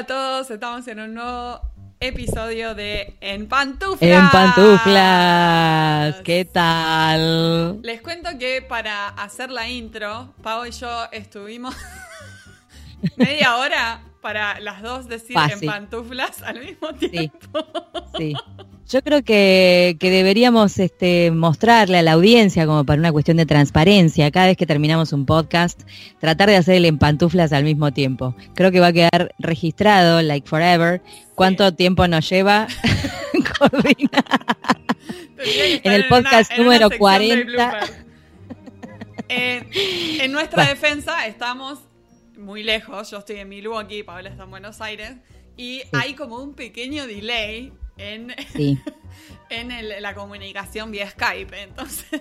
a todos, estamos en un nuevo episodio de En Pantuflas. En Pantuflas, ¿qué tal? Les cuento que para hacer la intro, Pau y yo estuvimos media hora para las dos decir En Pantuflas al mismo tiempo. Sí. Yo creo que, deberíamos este, mostrarle a la audiencia, como para una cuestión de transparencia, cada vez que terminamos un podcast, tratar de hacer el en pantuflas al mismo tiempo. Creo que va a quedar registrado, like forever, cuánto tiempo nos lleva coordinar. en el podcast número 40. en nuestra defensa estamos muy lejos, yo estoy en Milwaukee, Paola está en Buenos Aires, y hay como un pequeño delay en, en la comunicación vía Skype. Entonces,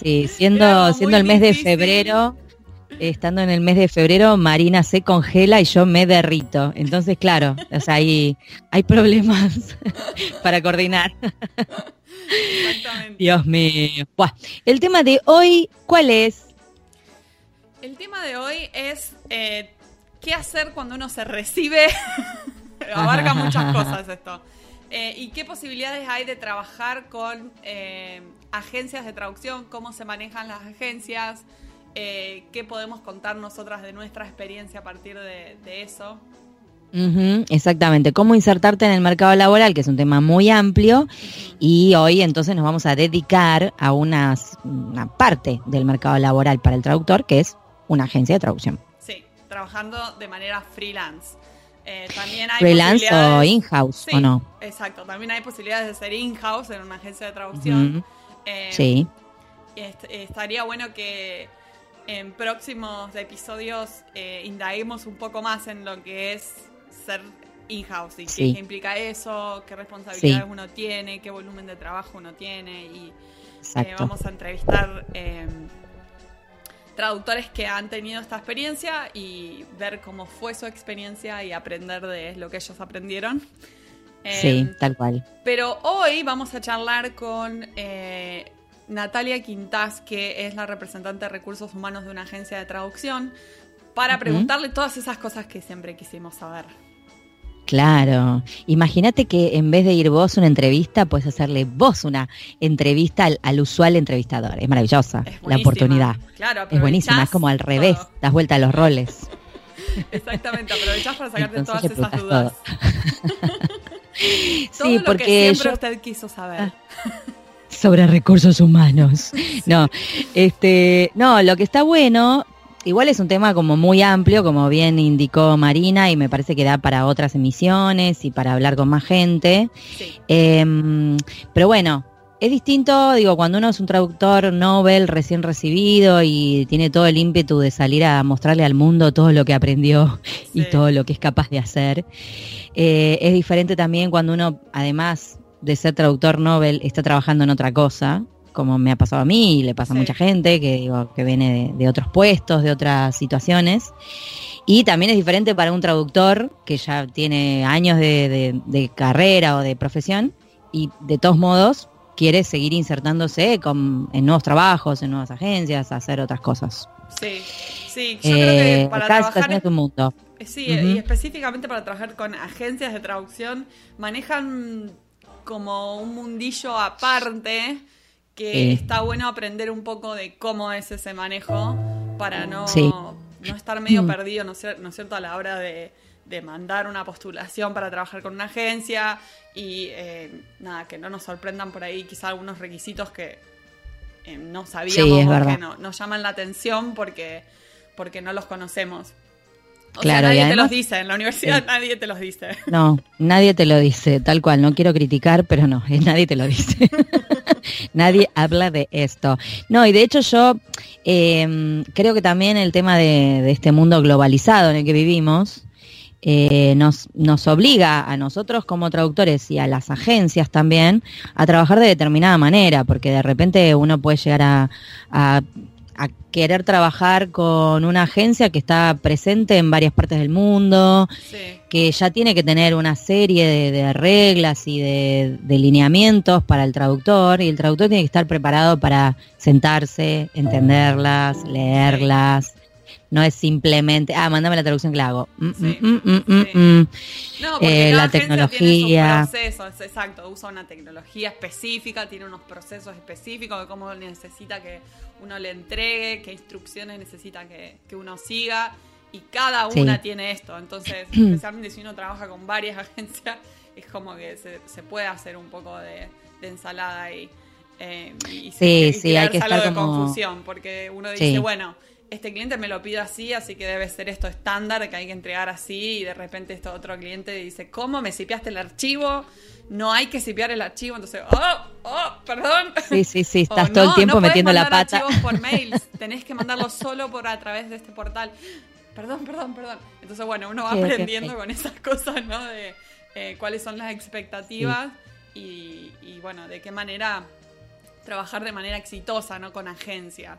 sí, siendo, siendo el mes de febrero, estando en el mes de febrero, Marina se congela y yo me derrito. Entonces, claro, o sea, hay, hay problemas para coordinar. Exactamente. Dios mío. el tema de hoy, ¿cuál es? El tema de hoy es eh, qué hacer cuando uno se recibe. Abarca muchas cosas esto. Eh, ¿Y qué posibilidades hay de trabajar con eh, agencias de traducción? ¿Cómo se manejan las agencias? Eh, ¿Qué podemos contar nosotras de nuestra experiencia a partir de, eso? exactamente, cómo insertarte en el mercado laboral, que es un tema muy amplio, y hoy entonces nos vamos a dedicar a una parte del mercado laboral para el traductor, que es una agencia de traducción. Sí, trabajando de manera freelance. Eh, también hay ¿Freelance o in-house o no? Exacto, también hay posibilidades de ser in-house en una agencia de traducción. Eh, sí. estaría bueno que en próximos episodios eh, indaguemos un poco más en lo que es ser in-house y qué implica eso, qué responsabilidades uno tiene, qué volumen de trabajo uno tiene y eh, vamos a entrevistar traductores que han tenido esta experiencia y ver cómo fue su experiencia y aprender de lo que ellos aprendieron. Sí, em, tal cual. Pero hoy vamos a charlar con eh, Natalia Quintás, que es la representante de recursos humanos de una agencia de traducción, para preguntarle todas esas cosas que siempre quisimos saber. Claro. Imagínate que en vez de ir vos una entrevista, puedes hacerle vos una entrevista al, usual entrevistador. Es maravillosa la oportunidad. Claro, es buenísima, es como al revés, das vuelta a los roles. Exactamente, aprovechás para sacarte todas esas dudas. sí, porque siempre usted quiso saber. Ah, sobre recursos humanos. No, este, no, lo que está bueno Igual es un tema como muy amplio, como bien indicó Marina, y me parece que da para otras emisiones y para hablar con más gente. Em, pero bueno, es distinto, digo, cuando uno es un traductor Nobel recién recibido y tiene todo el ímpetu de salir a mostrarle al mundo todo lo que aprendió y todo lo que es capaz de hacer. Eh, es diferente también cuando uno, además de ser traductor Nobel, está trabajando en otra cosa como me ha pasado a mí y le pasa a mucha gente que digo que viene de, otros puestos, de otras situaciones. Y también es diferente para un traductor que ya tiene años de, carrera o de profesión y de todos modos quiere seguir insertándose con, en nuevos trabajos, en nuevas agencias, hacer otras cosas. Sí, sí, yo creo que eh, para trabajar... Es un mundo. Sí, y específicamente para trabajar con agencias de traducción, manejan como un mundillo aparte que está bueno aprender un poco de cómo es ese manejo para no, no estar medio mm. perdido, ¿no es, cierto?, a la hora de, mandar una postulación para trabajar con una agencia y eh, nada, que no nos sorprendan por ahí quizá algunos requisitos que eh, no sabíamos o que no, nos llaman la atención porque, porque no los conocemos. O claro, sea, nadie te los dice, en la universidad nadie te los dice. No, nadie te lo dice, tal cual, no quiero criticar, pero no, nadie te lo dice. nadie habla de esto. No, y de hecho yo em, creo que también el tema de, este mundo globalizado en el que vivimos eh, nos, nos obliga a nosotros como traductores y a las agencias también a trabajar de determinada manera, porque de repente uno puede llegar a a querer trabajar con una agencia que está presente en varias partes del mundo, que ya tiene que tener una serie de, reglas y de, lineamientos para el traductor, y el traductor tiene que estar preparado para sentarse, entenderlas, leerlas, no es simplemente, ah, mándame la traducción que la hago. Mm, Sí, mm, mm, sí. No, porque Eh, cada la tecnología. tiene sus procesos, exacto, usa una tecnología específica, tiene unos procesos específicos de cómo necesita que uno le entregue, qué instrucciones necesita que, que uno siga, y cada Sí. una tiene esto. Entonces, especialmente si uno trabaja con varias agencias, es como que se, se puede hacer un poco de, de ensalada ahí. eh, y, Sí, y sí, hay que estar de como- confusión, porque uno dice, Sí. bueno, este cliente me lo pide así, así que debe ser esto estándar que hay que entregar así, y de repente este otro cliente dice, ¿cómo me sipiaste el archivo? No hay que sipiar el archivo, entonces, oh, oh, perdón. Sí, sí, sí, O, estás todo el "No, tiempo no metiendo la mandar pata. archivos por mail, tenés que mandarlo solo por a través de este portal. Perdón, perdón, perdón. Entonces, bueno, uno va Sí, aprendiendo con esas cosas, ¿no? De eh, cuáles son las expectativas y, y, bueno, de qué manera trabajar de manera exitosa, ¿no? Con agencias.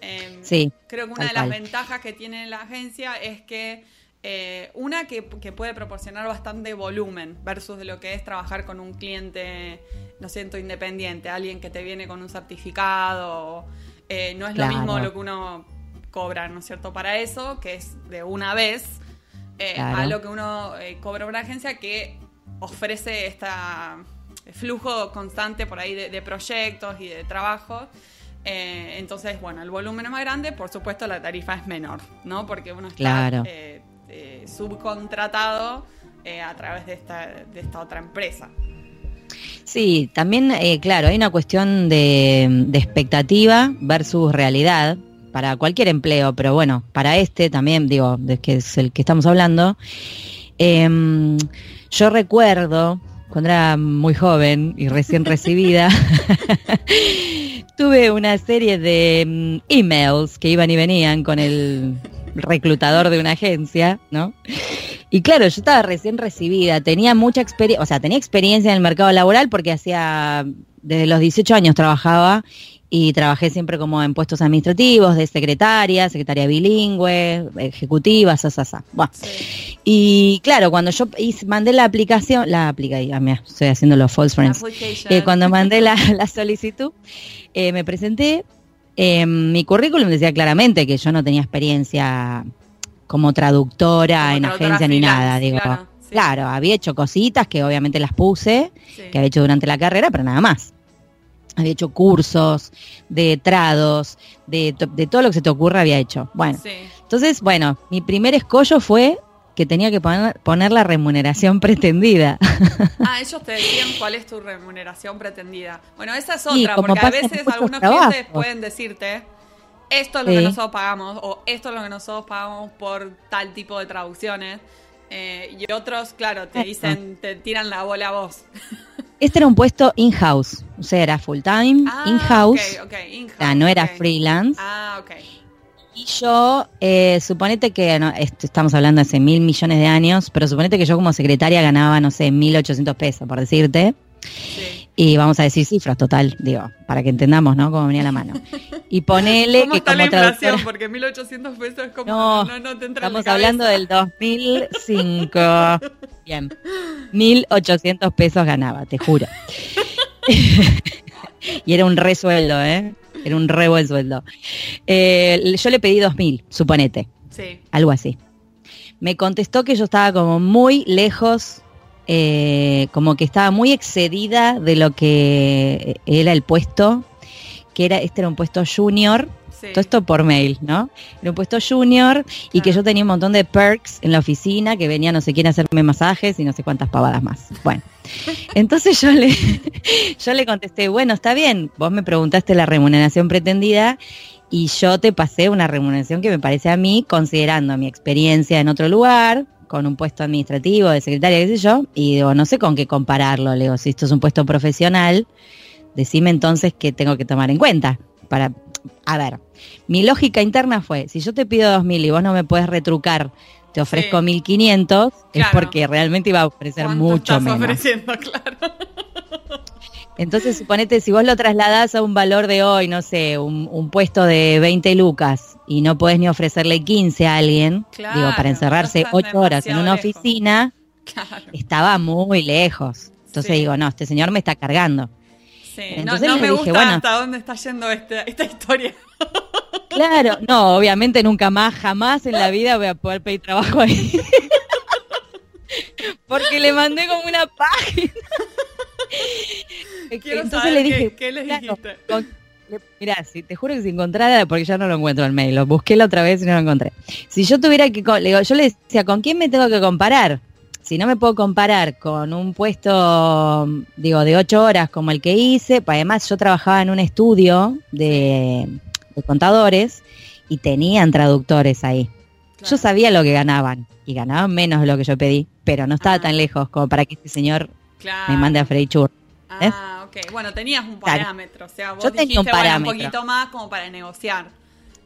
Em, Sí, Creo que una de las cual. ventajas que tiene la agencia es que eh, una que, que puede proporcionar bastante volumen versus de lo que es trabajar con un cliente, no siento independiente, alguien que te viene con un certificado, eh, no es Claro. lo mismo lo que uno cobra, ¿no es cierto? Para eso, que es de una vez, eh, Claro. a lo que uno cobra una agencia que ofrece esta flujo constante por ahí de, de proyectos y de trabajos. Eh, entonces, bueno, el volumen es más grande, por supuesto la tarifa es menor, ¿no? Porque uno está Claro. eh, eh, subcontratado eh, a través de esta, de esta otra empresa. Sí, también, claro, hay una cuestión de, de expectativa versus realidad para cualquier empleo, pero bueno, para este también, digo, de que es el que estamos hablando. Em, yo recuerdo, cuando era muy joven y recién recibida, tuve una serie de mm, emails que iban y venían con el reclutador de una agencia, ¿no? Y claro, yo estaba recién recibida, tenía mucha experiencia, o sea, tenía experiencia en el mercado laboral porque hacía, desde los 18 años trabajaba y trabajé siempre como en puestos administrativos, de secretaria, secretaria bilingüe, ejecutiva, sa, sa, sa. Bueno, Sí. y claro, cuando yo mandé la aplicación, la aplica, ah, mira, estoy haciendo los false friends. Eh, cuando mandé la, la solicitud, eh, me presenté. eh, mi currículum decía claramente que yo no tenía experiencia como traductora Como en traductora agencia ni nada. Digo, claro, sí. claro, había hecho cositas que obviamente las puse, Sí. que había hecho durante la carrera, pero nada más. Había hecho cursos de trados, de, de todo lo que se te ocurra había hecho. Bueno, Sí. entonces, bueno, mi primer escollo fue que tenía que poner, poner la remuneración pretendida. Ah, ellos te decían cuál es tu remuneración pretendida. Bueno, esa es otra, como porque a veces algunos trabajos. clientes pueden decirte, esto es lo que nosotros pagamos, o esto es lo que nosotros pagamos por tal tipo de traducciones. Eh, y otros, claro, te dicen, te tiran la bola a vos. Este era un puesto in-house, o sea, era full time, Ah, in-house, o sea, no era freelance. Ah, ok. Y yo, eh, suponete que, no, esto estamos hablando de hace mil millones de años, pero suponete que yo como secretaria ganaba, no sé, 1.800 pesos, por decirte. Sí. Y vamos a decir cifras, total, digo, para que entendamos, ¿no? Cómo venía la mano. Y ponele ¿Cómo que está la como inflación? traductora... Porque 1800 pesos es como. No, No, no, te entra en Estamos hablando del 2005. Bien. 1.800 pesos ganaba, te juro. y era un resueldo, ¿eh? Era un re buen sueldo. Eh, yo le pedí 2.000, suponete, Sí. algo así. Me contestó que yo estaba como muy lejos, eh, como que estaba muy excedida de lo que era el puesto, que era, este era un puesto junior, sí. todo esto por mail, ¿no? Era un puesto junior y que yo tenía un montón de perks en la oficina, que venía no sé quién a hacerme masajes y no sé cuántas pavadas más. Bueno, entonces yo le, yo le contesté, bueno, está bien, vos me preguntaste la remuneración pretendida y yo te pasé una remuneración que me parece a mí, considerando mi experiencia en otro lugar, con un puesto administrativo, de secretaria, qué sé yo, y digo, no sé con qué compararlo, le digo, si esto es un puesto profesional, decime entonces qué tengo que tomar en cuenta para a ver, mi lógica interna fue, si yo te pido 2.000 y vos no me puedes retrucar, te ofrezco Sí. 1.500, es porque realmente iba a ofrecer ¿Cuánto mucho estás menos. ofreciendo? Claro. Entonces, suponete, si vos lo trasladás a un valor de hoy, no sé, un, un puesto de 20 lucas y no podés ni ofrecerle 15 a alguien, Claro, digo, para encerrarse ya estás 8 horas en una lejos. oficina, Claro. estaba muy lejos. Entonces Sí. digo, no, este señor me está cargando. Sí. Entonces no me dije, gusta bueno. hasta dónde está yendo este- esta historia. Claro, no, obviamente nunca más, jamás en la vida voy a poder pedir trabajo ahí. Porque le mandé como una página. Entonces le dije, ¿qué, les dijiste? mira, si te juro que si encontrara, porque ya no lo encuentro el mail, lo busqué la otra vez y no lo encontré. Si yo tuviera que, le digo, yo le decía, ¿con quién me tengo que comparar? Si no me puedo comparar con un puesto, digo, de ocho horas como el que hice, pues además yo trabajaba en un estudio de, contadores y tenían traductores ahí. Yo sabía lo que ganaban y ganaban menos de lo que yo pedí, pero no estaba ah. tan lejos como para que este señor me mande a Freddy Chur. Ah, ok. Bueno, tenías un parámetro, o sea, vos yo tenía un, parámetro. un poquito más como para negociar.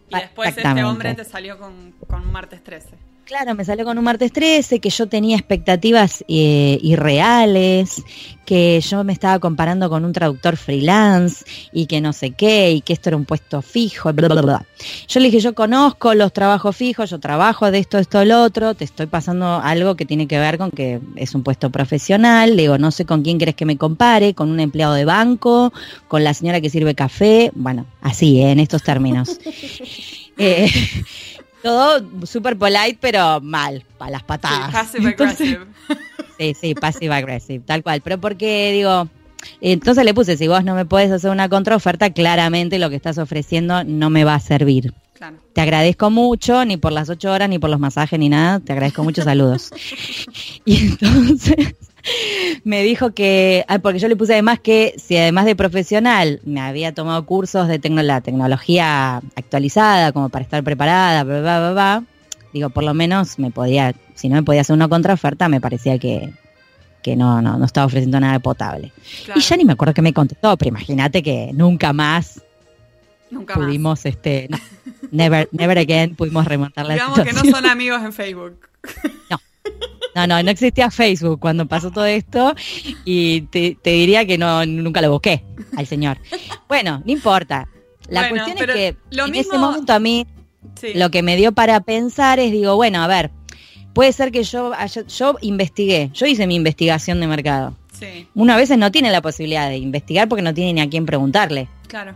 Y después este hombre te salió con, con martes 13. Claro, me salió con un martes 13, que yo tenía expectativas eh, irreales, que yo me estaba comparando con un traductor freelance y que no sé qué, y que esto era un puesto fijo, bla, bla, bla. Yo le dije, yo conozco los trabajos fijos, yo trabajo de esto, esto, lo otro, te estoy pasando algo que tiene que ver con que es un puesto profesional, le digo, no sé con quién crees que me compare, con un empleado de banco, con la señora que sirve café, bueno, así, ¿eh? en estos términos. eh, todo súper polite, pero mal, para las patadas. Sí, passive aggressive. Sí, sí, passive aggressive, tal cual. Pero porque digo, entonces le puse, si vos no me puedes hacer una contraoferta, claramente lo que estás ofreciendo no me va a servir. Claro. Te agradezco mucho, ni por las ocho horas, ni por los masajes, ni nada. Te agradezco mucho, saludos. y entonces me dijo que, ah, porque yo le puse además que si además de profesional me había tomado cursos de la tecnología actualizada como para estar preparada, bla, bla, bla, digo, por lo menos me podía, si no me podía hacer una contraoferta, me parecía que, que no, no, no estaba ofreciendo nada potable. Y ya ni me acuerdo que me contestó, pero imagínate que nunca más Nunca pudimos, este, never, never again pudimos remontar la Digamos que no son amigos en Facebook. No. No, no, no existía Facebook cuando pasó todo esto y te, diría que no nunca lo busqué al señor. Bueno, no importa. La cuestión es que en ese momento a mí lo que me dio para pensar es, digo, bueno, a ver, puede ser que yo, yo investigué, yo hice mi investigación de mercado. Sí. Uno a veces no tiene la posibilidad de investigar porque no tiene ni a quién preguntarle. Claro.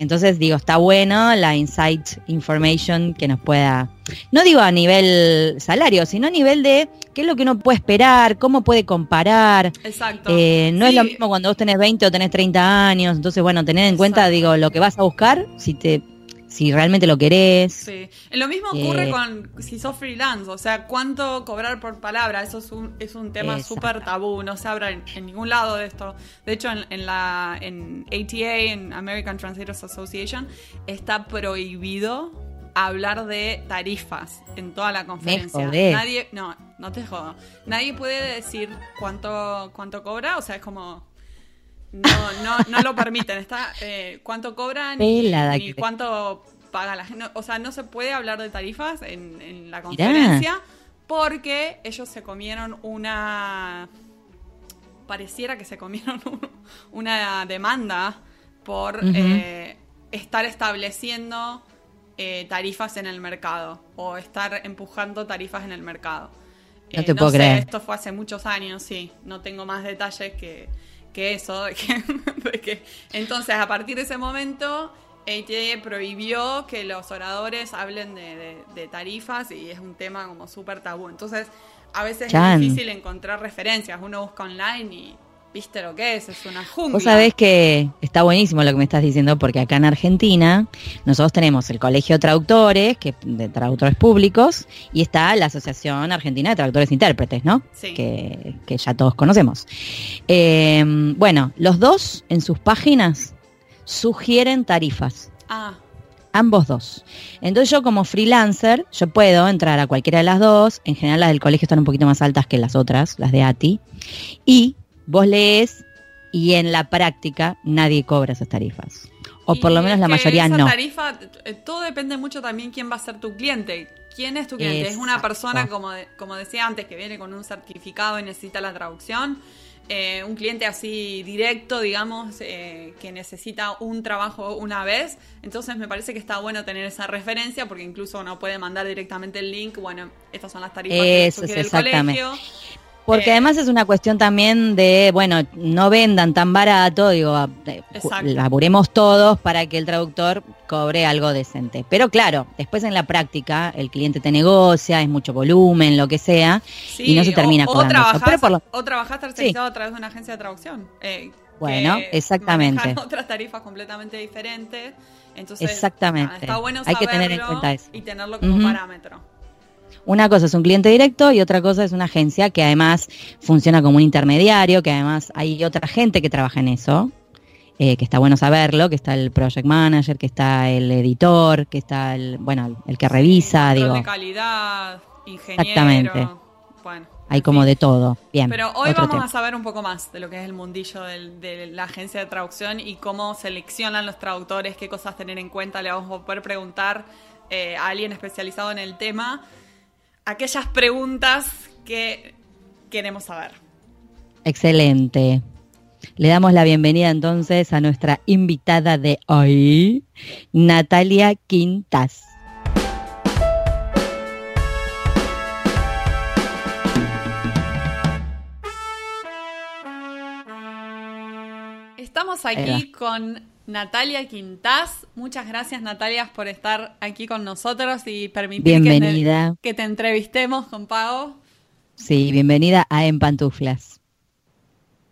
Entonces digo, está bueno la insight information que nos pueda, no digo a nivel salario, sino a nivel de qué es lo que uno puede esperar, cómo puede comparar. Exacto. Eh, no es lo mismo cuando vos tenés 20 o tenés 30 años, entonces bueno, tener en cuenta, digo, lo que vas a buscar, si te si realmente lo querés. Sí. Lo mismo ocurre eh, con si sos freelance, o sea, cuánto cobrar por palabra, eso es un, es un tema súper tabú, no se habla en, ningún lado de esto. De hecho, en, la en ATA, en American Translators Association, está prohibido hablar de tarifas en toda la conferencia. Nadie, no, no te jodo. Nadie puede decir cuánto cuánto cobra, o sea, es como no, no, no lo permiten. Está, eh, ¿Cuánto cobran y, cuánto paga la gente? o sea, no se puede hablar de tarifas en, la conferencia porque ellos se comieron una... Pareciera que se comieron una demanda por eh, estar estableciendo eh, tarifas en el mercado o estar empujando tarifas en el mercado. No te puedo creer. Esto fue hace muchos años, sí. No tengo más detalles que, que eso, que, entonces a partir de ese momento ATA prohibió que los oradores hablen de, tarifas y es un tema como súper tabú. Entonces a veces es difícil encontrar referencias, uno busca online y viste lo que es, es una jungla. Vos sabés que está buenísimo lo que me estás diciendo porque acá en Argentina nosotros tenemos el Colegio de Traductores, que, de traductores públicos, y está la Asociación Argentina de Traductores e Intérpretes, ¿no? Sí. Que, que ya todos conocemos. Eh, bueno, los dos en sus páginas sugieren tarifas. Ah. Ambos dos. Entonces yo como freelancer, yo puedo entrar a cualquiera de las dos. En general las del colegio están un poquito más altas que las otras, las de ATI. Y vos lees y en la práctica nadie cobra esas tarifas. O por lo menos la mayoría esa no. tarifa, eh, todo depende mucho también quién va a ser tu cliente. ¿Quién es tu cliente? ¿Es una persona, como, como decía antes, que viene con un certificado y necesita la traducción? Eh, un cliente así directo, digamos, eh, que necesita un trabajo una vez. Entonces me parece que está bueno tener esa referencia porque incluso uno puede mandar directamente el link. Bueno, estas son las tarifas que sugiere el colegio. Porque Eh, además es una cuestión también de, bueno, no vendan tan barato, digo, a- ju- Exacto. laburemos todos para que el traductor cobre algo decente. Pero claro, después en la práctica el cliente te negocia, es mucho volumen, lo que sea, y no se termina por lo- o trabajás tercerizado a través de una agencia de traducción. eh, Bueno, exactamente. otras tarifas completamente diferentes. Entonces, Exactamente. está bueno Hay que tener en saberlo cuenta eso. Y tenerlo como Ujú. parámetro. Una cosa es un cliente directo y otra cosa es una agencia que además funciona como un intermediario, que además hay otra gente que trabaja en eso, eh, que está bueno saberlo, que está el project manager, que está el editor, que está el, bueno, el que revisa, digo, de calidad, ingeniero. Exactamente. Bueno. hay como de todo. Bien. Pero hoy vamos tema. a saber un poco más de lo que es el mundillo del- de la agencia de traducción y cómo seleccionan los traductores, qué cosas tener en cuenta. Le vamos a poder preguntar eh, a alguien especializado en el tema aquellas preguntas que queremos saber. Excelente. Le damos la bienvenida entonces a nuestra invitada de hoy, Natalia Quintas. Estamos aquí con Natalia Quintás. Muchas gracias Natalia por estar aquí con nosotros y permitir que te, Bienvenida. que te entrevistemos con Pau. Sí, bienvenida a En Pantuflas.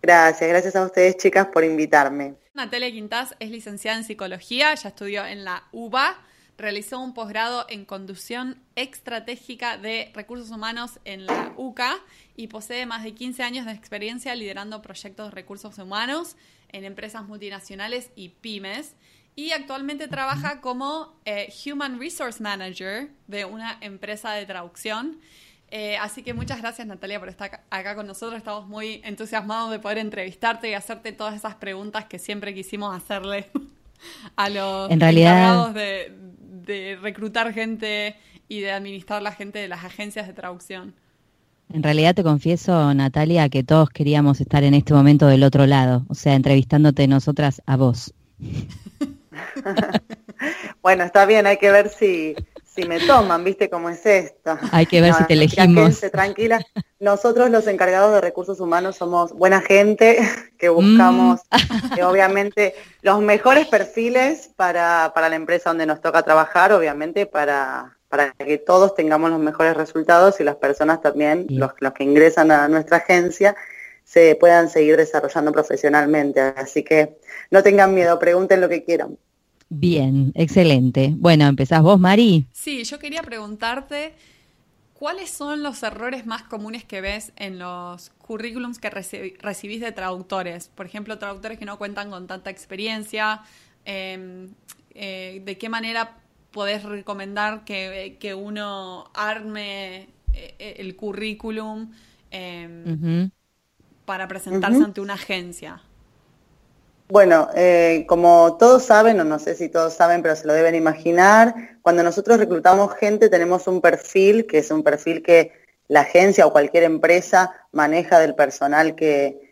Gracias, gracias a ustedes chicas por invitarme. Natalia Quintás es licenciada en psicología, ya estudió en la UBA, realizó un posgrado en conducción estratégica de recursos humanos en la UCA y posee más de 15 años de experiencia liderando proyectos de recursos humanos en empresas multinacionales y pymes. Y actualmente trabaja como eh, Human Resource Manager de una empresa de traducción. Eh, así que muchas gracias Natalia por estar acá con nosotros. Estamos muy entusiasmados de poder entrevistarte y hacerte todas esas preguntas que siempre quisimos hacerle a los En realidad- encargados de, de reclutar gente y de administrar la gente de las agencias de traducción. En realidad te confieso, Natalia, que todos queríamos estar en este momento del otro lado, o sea, entrevistándote nosotras a vos. Bueno, está bien, hay que ver si, si me toman, ¿viste cómo es esto? Hay que ver si te elegimos. tranquila. Nosotros los encargados de recursos humanos somos buena gente que buscamos Mm. eh, obviamente los mejores perfiles para, para la empresa donde nos toca trabajar, obviamente para, para que todos tengamos los mejores resultados y las personas también, Sí. los, los que ingresan a nuestra agencia, se puedan seguir desarrollando profesionalmente. Así que no tengan miedo, pregunten lo que quieran. Bien, excelente. Bueno, empezás vos, Mari. Sí, yo quería preguntarte cuáles son los errores más comunes que ves en los currículums que reci- recibís de traductores. Por ejemplo, traductores que no cuentan con tanta experiencia. eh, eh, ¿De qué manera podés recomendar que, que uno arme eh, el currículum eh, Ujú. para presentarse ante una agencia? Bueno, eh, como todos saben, o no sé si todos saben, pero se lo deben imaginar, cuando nosotros reclutamos gente tenemos un perfil, que es un perfil que la agencia o cualquier empresa maneja del personal que,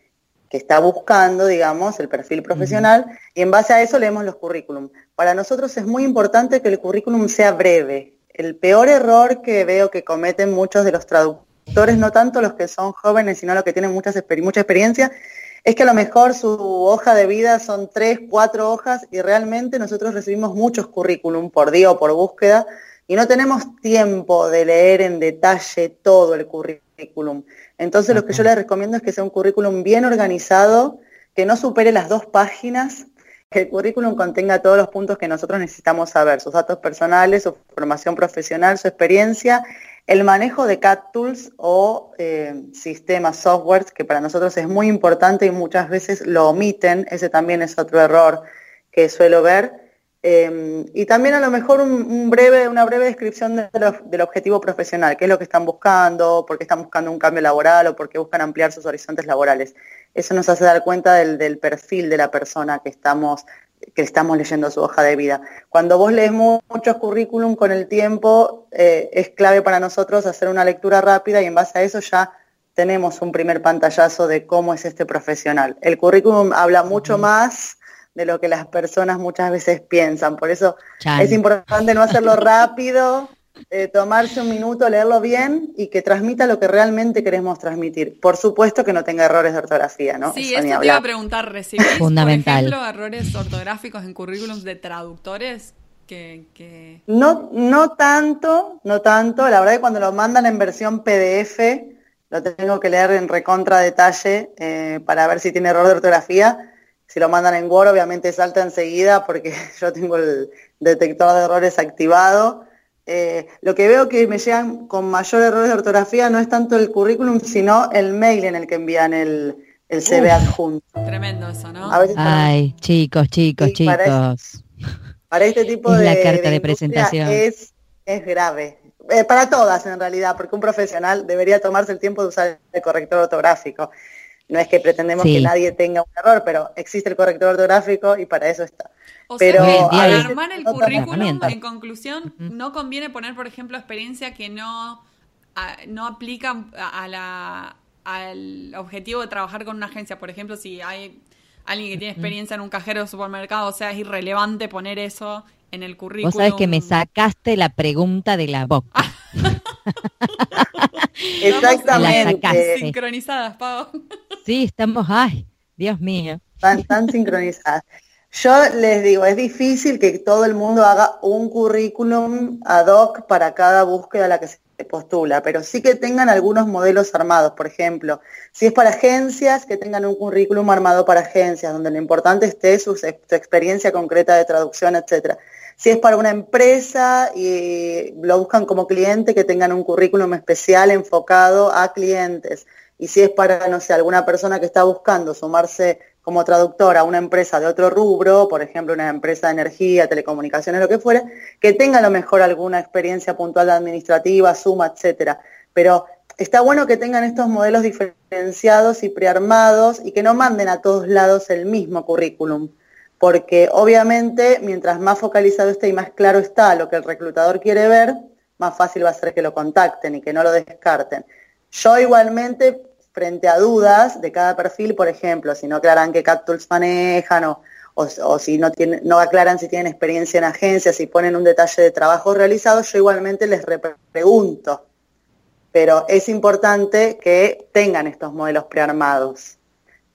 que está buscando, digamos, el perfil profesional, y en base a eso leemos los currículum. Para nosotros es muy importante que el currículum sea breve. El peor error que veo que cometen muchos de los traductores, no tanto los que son jóvenes, sino los que tienen muchas mucha experiencia, es que a lo mejor su hoja de vida son tres, cuatro hojas y realmente nosotros recibimos muchos currículum por día o por búsqueda y no tenemos tiempo de leer en detalle todo el currículum. Entonces lo que yo les recomiendo es que sea un currículum bien organizado, que no supere las dos páginas, que el currículum contenga todos los puntos que nosotros necesitamos saber, sus datos personales, su formación profesional, su experiencia, el manejo de CAT tools o eh, sistemas, softwares, que para nosotros es muy importante y muchas veces lo omiten, ese también es otro error que suelo ver. Eh, y también a lo mejor un, un breve, una breve descripción de lo- del objetivo profesional, qué es lo que están buscando, por qué están buscando un cambio laboral o por qué buscan ampliar sus horizontes laborales. Eso nos hace dar cuenta del, del perfil de la persona que estamos, que estamos leyendo su hoja de vida. Cuando vos lees mu- muchos currículum con el tiempo, eh, es clave para nosotros hacer una lectura rápida y en base a eso ya tenemos un primer pantallazo de cómo es este profesional. El currículum habla mucho más de lo que las personas muchas veces piensan. Por eso es importante no hacerlo rápido eh, tomarse un minuto, leerlo bien y que transmita lo que realmente queremos transmitir. Por supuesto que no tenga errores de ortografía, ¿no? Sí, eso, te iba a preguntar, ¿recibís, Fundamental. por ejemplo, errores ortográficos en currículums de traductores? Que, No, no tanto, no tanto. La verdad es que cuando lo mandan en versión PDF, lo tengo que leer en recontra detalle eh, para ver si tiene error de ortografía. Si lo mandan en Word, obviamente salta enseguida porque yo tengo el detector de errores activado. Eh, lo que veo que me llegan con mayor errores de ortografía no es tanto el currículum, sino el mail en el que envían el, el CV adjunto. Tremendo eso, ¿no? Ay, chicos, chicos, chicos. Para este tipo de, la carta de, presentación. Es, es grave. Eh, para todas en realidad, porque un profesional debería tomarse el tiempo de usar el corrector ortográfico. No es que pretendemos que nadie tenga un error, pero existe el corrector ortográfico y para eso está. O pero sea, para armar el currículum, en conclusión, no conviene poner, por ejemplo, experiencia que no, no aplica a la, al objetivo de trabajar con una agencia. Por ejemplo, si hay alguien que tiene experiencia en un cajero de supermercado, o sea, es irrelevante poner eso en el currículum. Vos sabés que me sacaste la pregunta de la boca. Exactamente. sincronizadas, Pau. Sí, estamos, ay, Dios mío. Están tan sincronizadas. Yo les digo, es difícil que todo el mundo haga un currículum ad hoc para cada búsqueda a la que se postula, pero sí que tengan algunos modelos armados, por ejemplo, si es para agencias, que tengan un currículum armado para agencias, donde lo importante esté su, experiencia concreta de traducción, etcétera. Si es para una empresa y lo buscan como cliente, que tengan un currículum especial enfocado a clientes. Y si es para, no sé, alguna persona que está buscando sumarse como traductora a una empresa de otro rubro, por ejemplo, una empresa de energía, telecomunicaciones, lo que fuera, que tenga a lo mejor alguna experiencia puntual administrativa, suma, etcétera. Pero está bueno que tengan estos modelos diferenciados y prearmados y que no manden a todos lados el mismo currículum. Porque obviamente, mientras más focalizado esté y más claro está lo que el reclutador quiere ver, más fácil va a ser que lo contacten y que no lo descarten. Yo igualmente frente a dudas de cada perfil, por ejemplo, si no aclaran qué CapTools manejan o, si no aclaran si tienen experiencia en agencias, si ponen un detalle de trabajo realizado, yo igualmente les pregunto. Pero es importante que tengan estos modelos prearmados.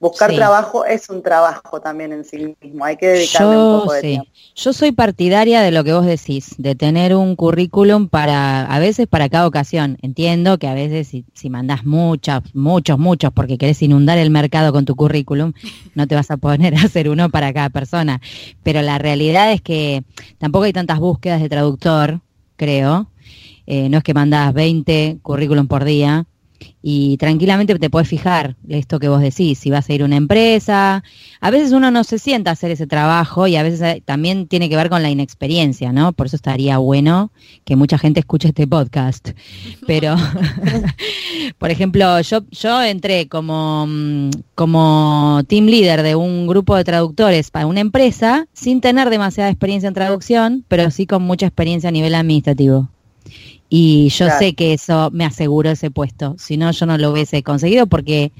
Buscar trabajo es un trabajo también en sí mismo, hay que dedicarle un poco de tiempo. Yo soy partidaria de lo que vos decís, de tener un currículum para, a veces para cada ocasión. Entiendo que a veces si, si mandás muchos, muchos, muchos, porque querés inundar el mercado con tu currículum, no te vas a poner a hacer uno para cada persona. Pero la realidad es que tampoco hay tantas búsquedas de traductor, creo. Eh, no es que mandás 20 currículum por día, y tranquilamente te puedes fijar esto que vos decís, si vas a ir a una empresa. A veces uno no se sienta a hacer ese trabajo y a veces también tiene que ver con la inexperiencia, ¿no? Por eso estaría bueno que mucha gente escuche este podcast. Pero, por ejemplo, yo, yo entré como, mm, como team leader de un grupo de traductores para una empresa sin tener demasiada experiencia en traducción, pero sí con mucha experiencia a nivel administrativo. Y yo sé que eso me aseguró ese puesto, si no yo no lo hubiese conseguido porque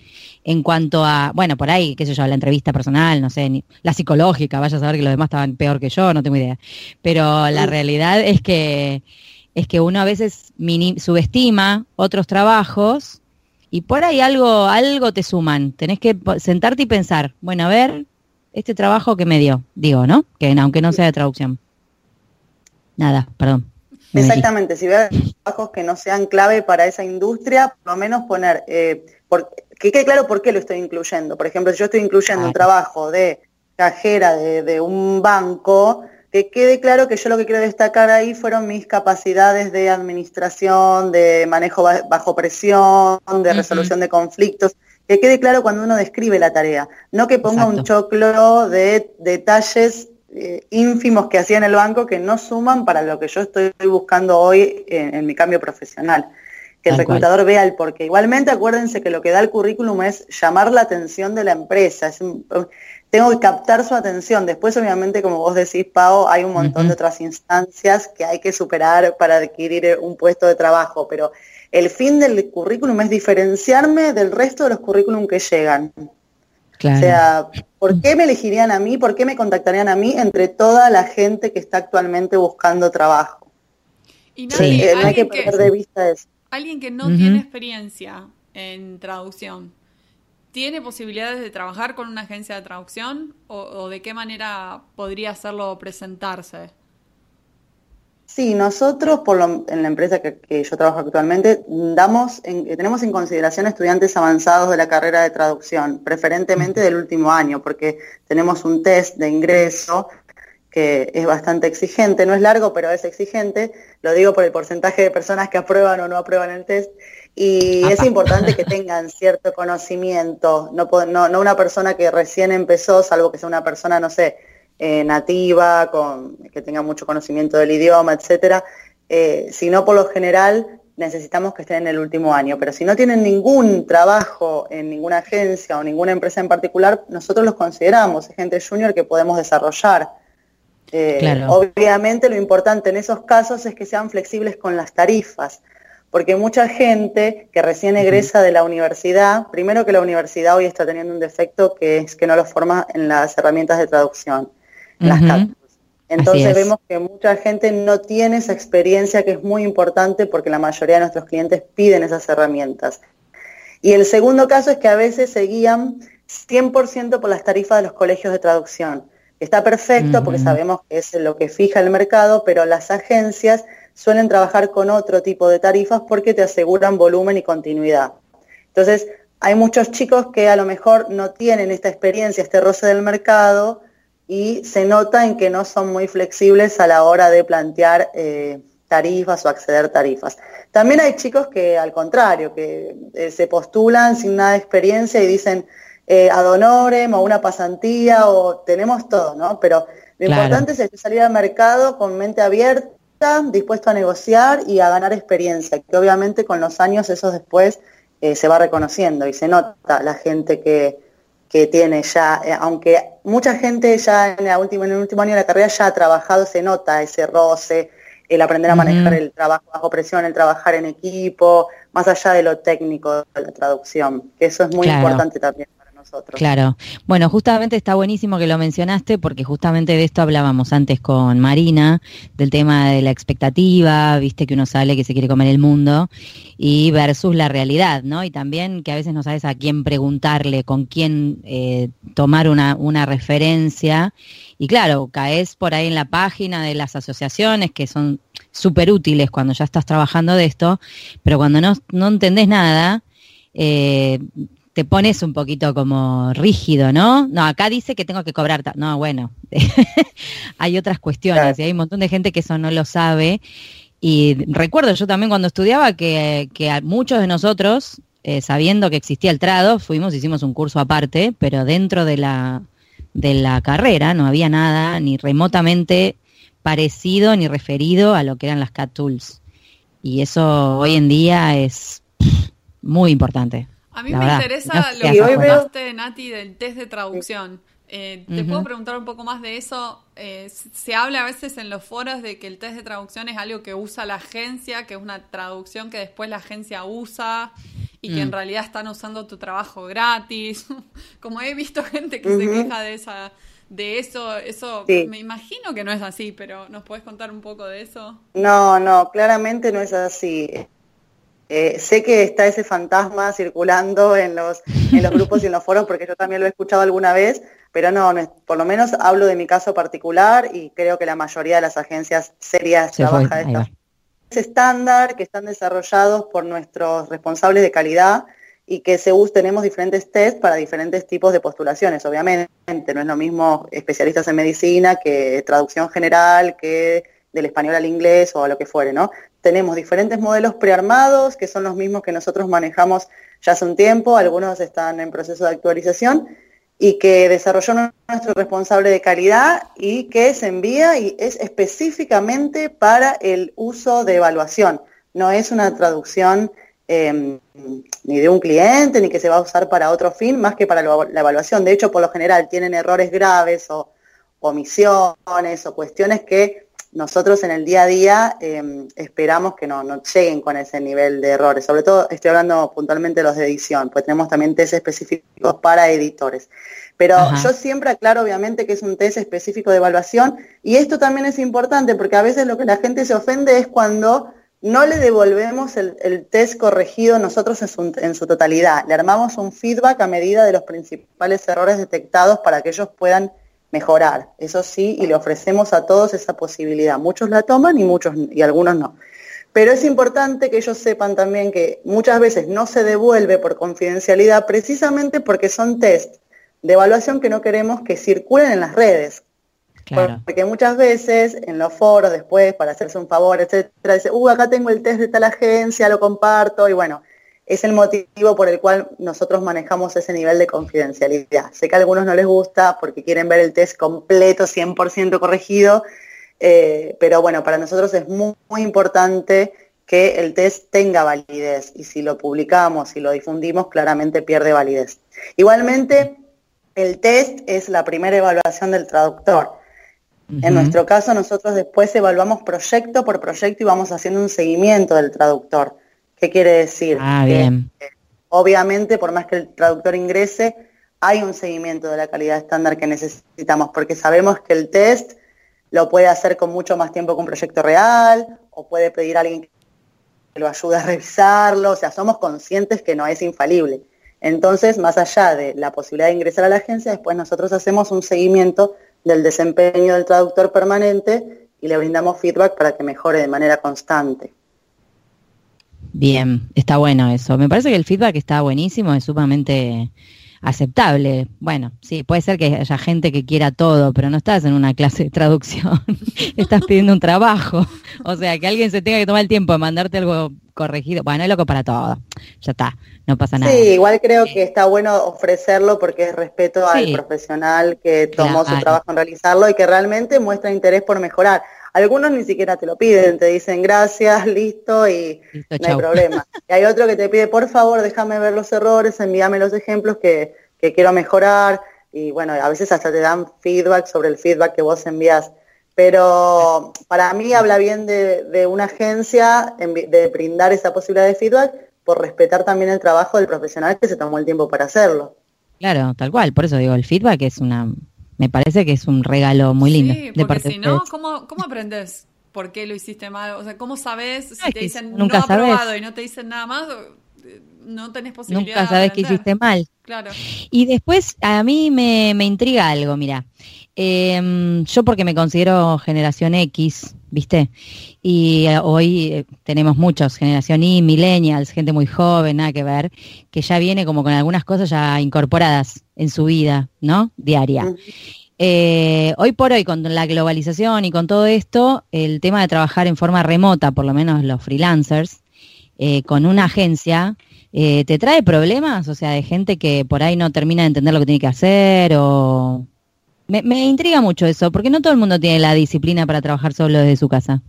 en cuanto a, bueno, por ahí, qué sé yo, la entrevista personal, no sé, ni, la psicológica, vaya a saber que los demás estaban peor que yo, no tengo idea. Pero la realidad es que es que uno a veces subestima otros trabajos y por ahí algo algo te suman. Tenés que sentarte y pensar, bueno, a ver, este trabajo que me dio, digo, ¿no? Que aunque no sea de traducción. Nada, perdón. Exactamente, si veo trabajos que no sean clave para esa industria, por lo menos poner, eh, que quede claro por qué lo estoy incluyendo. Por ejemplo, si yo estoy incluyendo un trabajo de cajera de, un banco, que quede claro que yo lo que quiero destacar ahí fueron mis capacidades de administración, de manejo bajo presión, de resolución de conflictos, que quede claro cuando uno describe la tarea, no que ponga un choclo de detalles eh, ínfimos que hacía en el banco que no suman para lo que yo estoy buscando hoy en, mi cambio profesional. Que el reclutador vea el porqué. Igualmente acuérdense que lo que da el currículum es llamar la atención de la empresa. tengo que captar su atención. Después, obviamente, como vos decís, Pau, hay un montón de otras instancias que hay que superar para adquirir un puesto de trabajo, pero el fin del currículum es diferenciarme del resto de los currículum que llegan. O sea, ¿por qué me elegirían a mí? ¿Por qué me contactarían a mí entre toda la gente que está actualmente buscando trabajo? Y nadie, Sí, eh, no hay que alguien, perder de vista eso. alguien que no tiene experiencia en traducción, ¿tiene posibilidades de trabajar con una agencia de traducción? ¿O, o de qué manera podría hacerlo presentarse? Sí, nosotros, por lo- en la empresa que, que yo trabajo actualmente, damos en- eh, tenemos en consideración estudiantes avanzados de la carrera de traducción, preferentemente del último año, porque tenemos un test de ingreso que es bastante exigente, no es largo, pero es exigente, lo digo por el porcentaje de personas que aprueban o no aprueban el test, y es importante que tengan cierto conocimiento, no, no, no una persona que recién empezó, salvo que sea una persona, no sé, eh, nativa, con, que tenga mucho conocimiento del idioma, etcétera, eh, sino por lo general necesitamos que estén en el último año, pero si no tienen ningún trabajo en ninguna agencia o ninguna empresa en particular, nosotros los consideramos. Gente junior que podemos desarrollar. Eh, Claro. Obviamente lo importante en esos casos es que sean flexibles con las tarifas, porque mucha gente que recién egresa de la universidad, primero que la universidad hoy está teniendo un defecto que es que no lo forma en las herramientas de traducción, las. CAT. Entonces es. vemos que mucha gente no tiene esa experiencia que es muy importante porque la mayoría de nuestros clientes piden esas herramientas. Y el segundo caso es que a veces se guían 100% por las tarifas de los colegios de traducción. Está perfecto porque sabemos que es lo que fija el mercado, pero las agencias suelen trabajar con otro tipo de tarifas porque te aseguran volumen y continuidad. Entonces, hay muchos chicos que a lo mejor no tienen esta experiencia, este roce del mercado, y se nota en que no son muy flexibles a la hora de plantear eh, tarifas o acceder tarifas. También hay chicos que al contrario, que eh, se postulan sin nada de experiencia y dicen eh, ad honorem o una pasantía o tenemos todo, ¿no? Pero lo Claro. importante es salir al mercado con mente abierta, dispuesto a negociar y a ganar experiencia, que obviamente con los años eso después eh, se va reconociendo y se nota la gente que, que tiene ya, eh, aunque mucha gente ya en, la última, en el último año de la carrera ya ha trabajado, se nota ese roce, el aprender a manejar el trabajo bajo presión, el trabajar en equipo, más allá de lo técnico de la traducción, que eso es muy Claro. importante también Claro. Bueno, justamente está buenísimo que lo mencionaste porque justamente de esto hablábamos antes con Marina, del tema de la expectativa, viste que uno sale que se quiere comer el mundo y versus la realidad, ¿no? Y también que a veces no sabes a quién preguntarle, con quién eh, tomar una, una referencia. Y claro, caes por ahí en la página de las asociaciones que son súper útiles cuando ya estás trabajando de esto, pero cuando no, no entendés nada, eh, te pones un poquito como rígido, ¿no? No, acá dice que tengo que cobrar. No, bueno, hay otras cuestiones Claro. y hay un montón de gente que eso no lo sabe. Y recuerdo yo también cuando estudiaba que, que a muchos de nosotros, eh, sabiendo que existía el trado, fuimos, hicimos un curso aparte, pero dentro de la, de la carrera no había nada ni remotamente parecido ni referido a lo que eran las CAT Tools. Y eso hoy en día es muy importante. A mí La me verdad, interesa no lo que comentaste, Nati, del test de traducción. Eh, ¿Te puedo preguntar un poco más de eso? Eh, se habla a veces en los foros de que el test de traducción es algo que usa la agencia, que es una traducción que después la agencia usa y que Mm. en realidad están usando tu trabajo gratis. Como he visto gente que se queja de esa de eso, eso Sí. me imagino que no es así, pero ¿nos puedes contar un poco de eso? No, no, claramente no es así. Eh, sé que está ese fantasma circulando en los, en los grupos y en los foros porque yo también lo he escuchado alguna vez, pero no, por lo menos hablo de mi caso particular y creo que la mayoría de las agencias serias Se fue, trabaja de es estándar que están desarrollados por nuestros responsables de calidad y que se tenemos diferentes test para diferentes tipos de postulaciones, obviamente. No es lo mismo especialistas en medicina que traducción general, que del español al inglés o a lo que fuere, ¿no? Tenemos diferentes modelos prearmados que son los mismos que nosotros manejamos ya hace un tiempo, algunos están en proceso de actualización y que desarrolló nuestro responsable de calidad y que se envía y es específicamente para el uso de evaluación. No es una traducción eh, ni de un cliente ni que se va a usar para otro fin más que para la evaluación. De hecho, por lo general tienen errores graves o omisiones o cuestiones que nosotros en el día a día em, esperamos que no, no, lleguen con ese nivel de errores. Sobre todo estoy hablando puntualmente de los de edición, pues tenemos también test específicos para editores. Pero yo siempre aclaro obviamente que es un test específico de evaluación y esto también es importante porque a veces lo que la gente se ofende es cuando no le devolvemos el, test corregido nosotros en su, en su, totalidad. Le armamos un feedback a medida de los principales errores detectados para que ellos puedan mejorar. Eso sí, y le ofrecemos a todos esa posibilidad. Muchos la toman y muchos y algunos no. Pero es importante que ellos sepan también que muchas veces no se devuelve por confidencialidad precisamente porque son test de evaluación que no queremos que circulen en las redes. Porque muchas veces en los foros después, para hacerse un favor, etcétera, dice, uh, acá tengo el test de tal agencia, lo comparto, y bueno, es el motivo por el cual nosotros manejamos ese nivel de confidencialidad. Sé que a algunos no les gusta porque quieren ver el test completo, 100% corregido, eh, pero bueno, para nosotros es muy, muy importante que el test tenga validez y si lo publicamos y lo difundimos, claramente pierde validez. Igualmente, el test es la primera evaluación del traductor. En nuestro caso, nosotros después evaluamos proyecto por proyecto y vamos haciendo un seguimiento del traductor. ¿Qué quiere decir? Ah, bien. obviamente, por más que el traductor ingrese, hay un seguimiento de la calidad estándar que necesitamos, porque sabemos que el test lo puede hacer con mucho más tiempo que un proyecto real, o puede pedir a alguien que lo ayude a revisarlo, o sea, somos conscientes que no es infalible. Entonces, más allá de la posibilidad de ingresar a la agencia, después nosotros hacemos un seguimiento del desempeño del traductor permanente y le brindamos feedback para que mejore de manera constante. Bien, está bueno eso. Me parece que el feedback está buenísimo, es sumamente aceptable. Bueno, sí, puede ser que haya gente que quiera todo, pero no estás en una clase de traducción, estás pidiendo un trabajo. O sea, que alguien se tenga que tomar el tiempo de mandarte algo corregido. Bueno, es loco para todo. Ya está, no pasa nada. Sí, igual creo que está bueno ofrecerlo porque es respeto al profesional que tomó su trabajo en realizarlo y que realmente muestra interés por mejorar. Algunos ni siquiera te lo piden, te dicen gracias, listo y no hay problema. Y hay otro que te pide, por favor, déjame ver los errores, envíame los ejemplos que, que quiero mejorar. Y bueno, a veces hasta te dan feedback sobre el feedback que vos envías pero para mí habla bien de, una agencia de brindar esa posibilidad de feedback por respetar también el trabajo del profesional que se tomó el tiempo para hacerlo. Claro, tal cual. Por eso digo, el feedback es una, me parece que es un regalo muy lindo. Sí, porque si no, ¿cómo, ¿cómo aprendes por qué lo hiciste mal? O sea, ¿cómo sabes si te dicen nunca no aprobado y no te dicen nada más? No tenés posibilidad Nunca sabes que hiciste mal. Claro. Y después a mí me, me intriga algo, mira. Eh, yo porque me considero generación X, ¿viste? Y eh, hoy eh, tenemos muchos, generación Y, millennials, gente muy joven, nada que ver, que ya viene como con algunas cosas ya incorporadas en su vida, ¿no? Diaria. Eh, hoy por hoy, con la globalización y con todo esto, el tema de trabajar en forma remota, por lo menos los freelancers, con una agencia, ¿te trae problemas? O sea, de gente que por ahí no termina de entender lo que tiene que hacer o me, intriga mucho eso, porque no todo el mundo tiene la disciplina para trabajar solo desde su casa.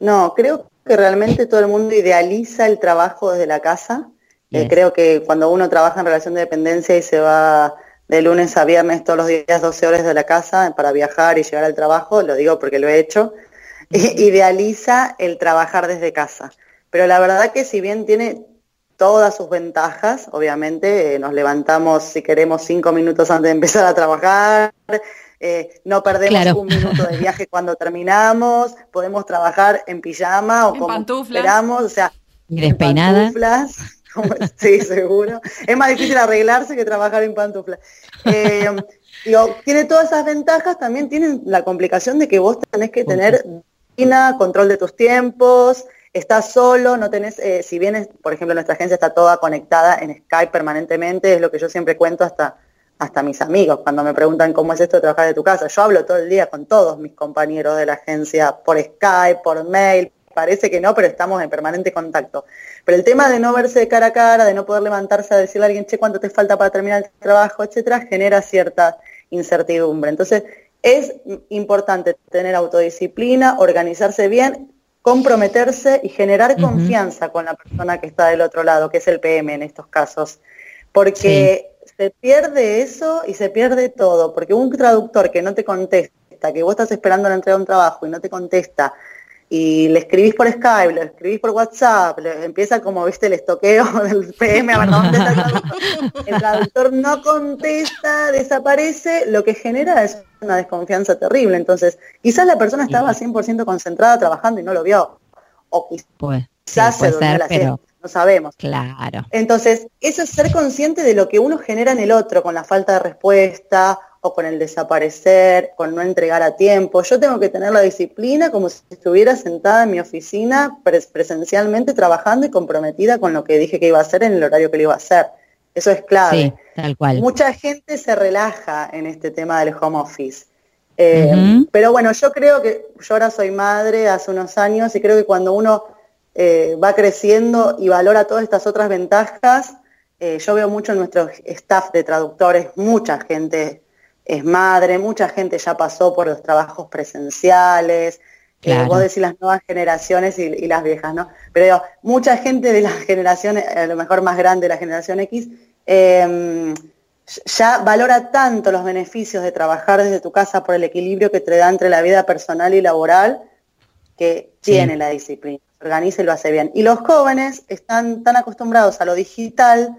No, creo que realmente todo el mundo idealiza el trabajo desde la casa. Eh, creo que cuando uno trabaja en relación de dependencia y se va de lunes a viernes todos los días 12 horas de la casa para viajar y llegar al trabajo, lo digo porque lo he hecho, idealiza el trabajar desde casa. Pero la verdad que si bien tiene todas sus ventajas, obviamente, eh, nos levantamos si queremos cinco minutos antes de empezar a trabajar, eh, no perdemos un minuto de viaje cuando terminamos, podemos trabajar en pijama o como esperamos, o sea, y despeinada. sí, seguro. Es más difícil arreglarse que trabajar en pantuflas. Eh, tiene todas esas ventajas, también tiene la complicación de que vos tenés que tener control de tus tiempos, estás solo, no tenés, eh, si bien, por ejemplo, nuestra agencia está toda conectada en Skype permanentemente, es lo que yo siempre cuento hasta, hasta mis amigos cuando me preguntan cómo es esto de trabajar de tu casa. Yo hablo todo el día con todos mis compañeros de la agencia por Skype, por mail, parece que no, pero estamos en permanente contacto. Pero el tema de no verse de cara a cara, de no poder levantarse a decirle a alguien, che, cuánto te falta para terminar el trabajo, etcétera, genera cierta incertidumbre. Entonces, es importante tener autodisciplina, organizarse bien, comprometerse y generar confianza con la persona que está del otro lado, que es el PM en estos casos. Porque se pierde eso y se pierde todo, porque un traductor que no te contesta, que vos estás esperando la entrega de un trabajo y no te contesta, y le escribís por Skype, le escribís por WhatsApp, le, empieza como, viste, el estoqueo del PM, a ver dónde está el traductor. El traductor no contesta, desaparece, lo que genera es una desconfianza terrible. Entonces, quizás la persona estaba 100% concentrada trabajando y no lo vio. O quizás se durmió la pero... no sabemos. Claro. Entonces, eso es ser consciente de lo que uno genera en el otro con la falta de respuesta o con el desaparecer, con no entregar a tiempo. Yo tengo que tener la disciplina como si estuviera sentada en mi oficina presencialmente trabajando y comprometida con lo que dije que iba a hacer en el horario que lo iba a hacer. Eso es clave. Sí, tal cual. Mucha gente se relaja en este tema del home office. Eh, pero bueno, yo creo que yo ahora soy madre hace unos años y creo que cuando uno eh, va creciendo y valora todas estas otras ventajas, eh, yo veo mucho en nuestro staff de traductores, mucha gente es madre, mucha gente ya pasó por los trabajos presenciales, eh, vos decís las nuevas generaciones y, las viejas, ¿no? Pero digo, mucha gente de la generación, a lo mejor más grande, la generación X, em, ya valora tanto los beneficios de trabajar desde tu casa por el equilibrio que te da entre la vida personal y laboral, que tiene la disciplina, organiza y lo hace bien. Y los jóvenes están tan acostumbrados a lo digital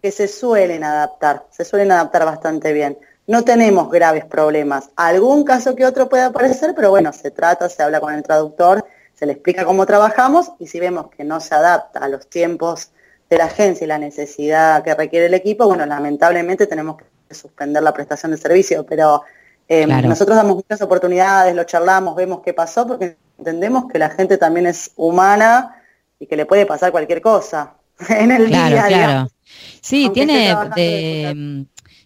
que se suelen adaptar, se suelen adaptar bastante bien no tenemos graves problemas. Algún caso que otro puede aparecer, pero bueno, se trata, se habla con el traductor, se le explica cómo trabajamos y si vemos que no se adapta a los tiempos de la agencia y la necesidad que requiere el equipo, bueno, lamentablemente tenemos que suspender la prestación de servicio, pero eh, nosotros damos muchas oportunidades, lo charlamos, vemos qué pasó, porque entendemos que la gente también es humana y que le puede pasar cualquier cosa en el día. Claro. Sí, tiene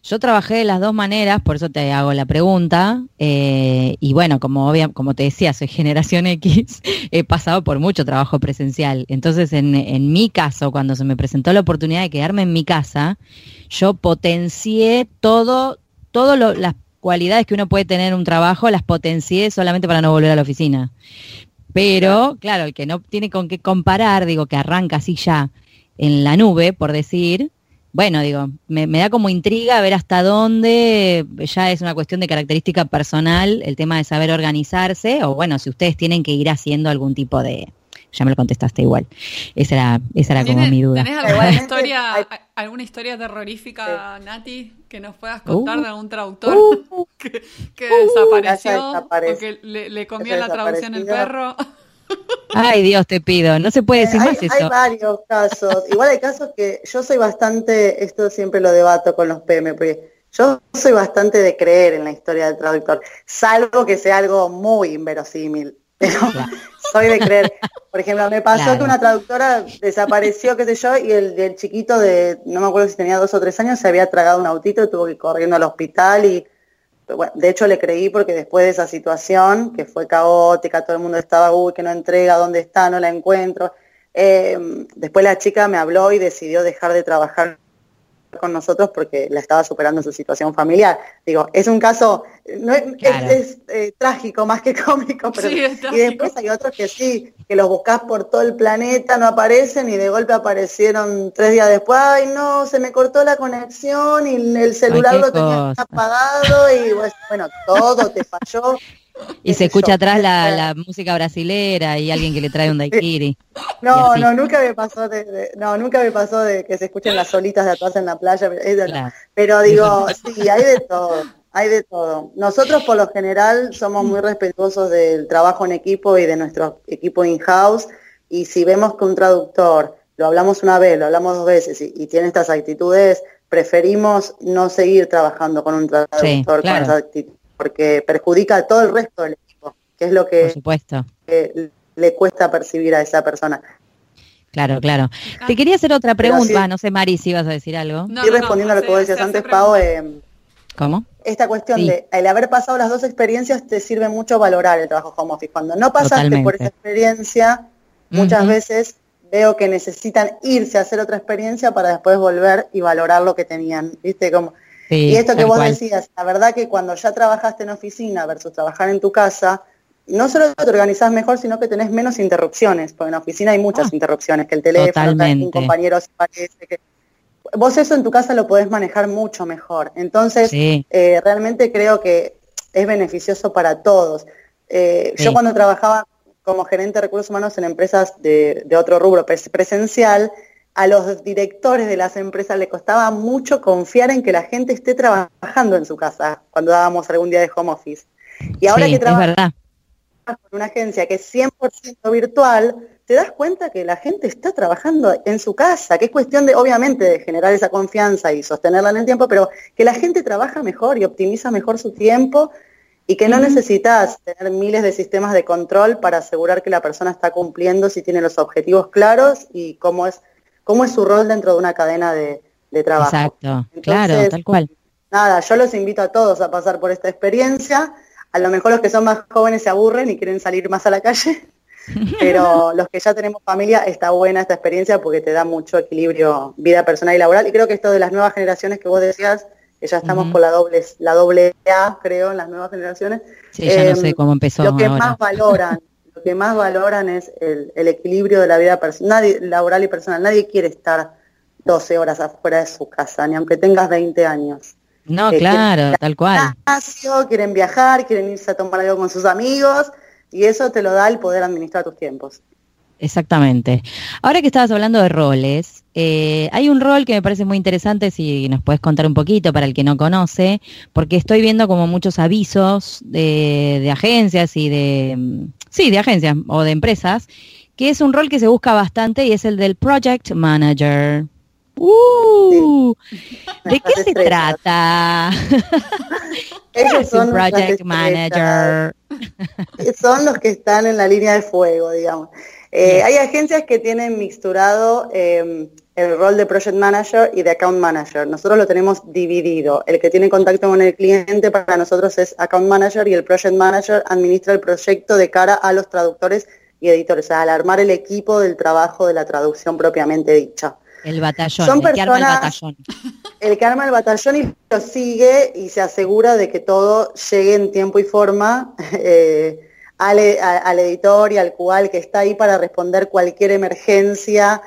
yo trabajé de las dos maneras, por eso te hago la pregunta. Eh, y bueno, como, te decía, soy generación X, he pasado por mucho trabajo presencial. Entonces, en, en mi caso, cuando se me presentó la oportunidad de quedarme en mi casa, yo potencié todo, todas las cualidades que uno puede tener en un trabajo, las potencié solamente para no volver a la oficina. Pero, claro, el que no tiene con qué comparar, digo, que arranca así ya en la nube, por decir, bueno, digo, me, da como intriga ver hasta dónde ya es una cuestión de característica personal el tema de saber organizarse, o bueno, si ustedes tienen que ir haciendo algún tipo de... Ya me lo contestaste igual. Esa era, esa era como mi duda. ¿Tenés alguna historia, alguna historia terrorífica, Nati, que nos puedas contar uh. de algún traductor uh. que, uh, desapareció o que le, comió la traducción el perro? Ay, Dios, te pido, no se puede decir hay, más eso. Hay varios casos. Igual hay casos que yo soy bastante, esto siempre lo debato con los PM, porque yo soy bastante de creer en la historia del traductor, salvo que sea algo muy inverosímil. Pero soy de creer. Por ejemplo, me pasó que una traductora desapareció, qué sé yo, y el, el, chiquito de, no me acuerdo si tenía dos o tres años, se había tragado un autito y tuvo que ir corriendo al hospital y de hecho le creí porque después de esa situación, que fue caótica, todo el mundo estaba, uy, que no entrega, ¿dónde está? No la encuentro. Eh, después la chica me habló y decidió dejar de trabajar con nosotros porque la estaba superando su situación familiar. Digo, es un caso, no es, eh, trágico más que cómico, pero y después hay otros que sí, que los buscas por todo el planeta, no aparecen y de golpe aparecieron tres días después, ay no, se me cortó la conexión y el celular lo tenía apagado y bueno, todo te falló. Y se escucha atrás la, música brasilera y alguien que le trae un daiquiri. No, no, nunca me pasó de, no, nunca me pasó de que se escuchen las solitas de atrás en la playa, pero, digo, sí, hay de todo, hay de todo. Nosotros por lo general somos muy respetuosos del trabajo en equipo y de nuestro equipo in-house y si vemos que un traductor, lo hablamos una vez, lo hablamos dos veces y, tiene estas actitudes, preferimos no seguir trabajando con un traductor con esa actitud porque perjudica a todo el resto del equipo, que es lo que, supuesto. le cuesta percibir a esa persona. Claro, claro. Ah. Te quería hacer otra pregunta, no sé, Mari, si vas a decir algo. No, Estoy respondiendo a lo que vos decías antes, Pau. Eh, ¿Cómo? Esta cuestión de el haber pasado las dos experiencias te sirve mucho valorar el trabajo home office. Cuando no pasaste por esa experiencia, muchas veces veo que necesitan irse a hacer otra experiencia para después volver y valorar lo que tenían. ¿Viste? Como y esto que vos decías, la verdad que cuando ya trabajaste en oficina versus trabajar en tu casa, no solo te organizás mejor, sino que tenés menos interrupciones, porque en la oficina hay muchas ah, interrupciones, que el teléfono, que un compañero se parece, que... Vos eso en tu casa lo podés manejar mucho mejor. Entonces, eh, realmente creo que es beneficioso para todos. Eh, yo cuando trabajaba como gerente de recursos humanos en empresas de, otro rubro presencial, a los directores de las empresas le costaba mucho confiar en que la gente esté trabajando en su casa cuando dábamos algún día de home office. Y ahora que trabajas con una agencia que es 100% virtual, te das cuenta que la gente está trabajando en su casa, que es cuestión de, obviamente, de generar esa confianza y sostenerla en el tiempo, pero que la gente trabaja mejor y optimiza mejor su tiempo y que no necesitas tener miles de sistemas de control para asegurar que la persona está cumpliendo si tiene los objetivos claros y cómo es, cómo es su rol dentro de una cadena de, trabajo. Exacto, claro, tal cual. Nada, yo los invito a todos a pasar por esta experiencia. A lo mejor los que son más jóvenes se aburren y quieren salir más a la calle, pero los que ya tenemos familia está buena esta experiencia porque te da mucho equilibrio vida personal y laboral. Y creo que esto de las nuevas generaciones que vos decías, que ya estamos con la doble, la doble A, creo, en las nuevas generaciones. Sí, ya no sé em, cómo empezó. Lo que más valoran, lo que más valoran es el, equilibrio de la vida personal, laboral y personal. Nadie quiere estar 12 horas afuera de su casa, ni aunque tengas 20 años. No, eh, claro, tal cual. Quieren viajar, quieren irse a tomar algo con sus amigos y eso te lo da el poder administrar tus tiempos. Exactamente. Ahora que estabas hablando de roles, eh, hay un rol que me parece muy interesante, si nos puedes contar un poquito para el que no conoce, porque estoy viendo como muchos avisos de, agencias y de, mm, sí, de agencias o de empresas, que es un rol que se busca bastante y es el del Project Manager. Uh, ¿De qué se trata? Ellos son Project Manager. Son los que están en la línea de fuego, digamos. Eh, hay agencias que tienen mixturado em, el rol de Project Manager y de Account Manager. Nosotros lo tenemos dividido. El que tiene contacto con el cliente para nosotros es Account Manager y el Project Manager administra el proyecto de cara a los traductores y editores, o sea, al armar el equipo del trabajo de la traducción propiamente dicha. El batallón, el que arma el batallón. El que arma el batallón y lo sigue y se asegura de que todo llegue en tiempo y forma. Eh, al, editor y al cual que está ahí para responder cualquier emergencia.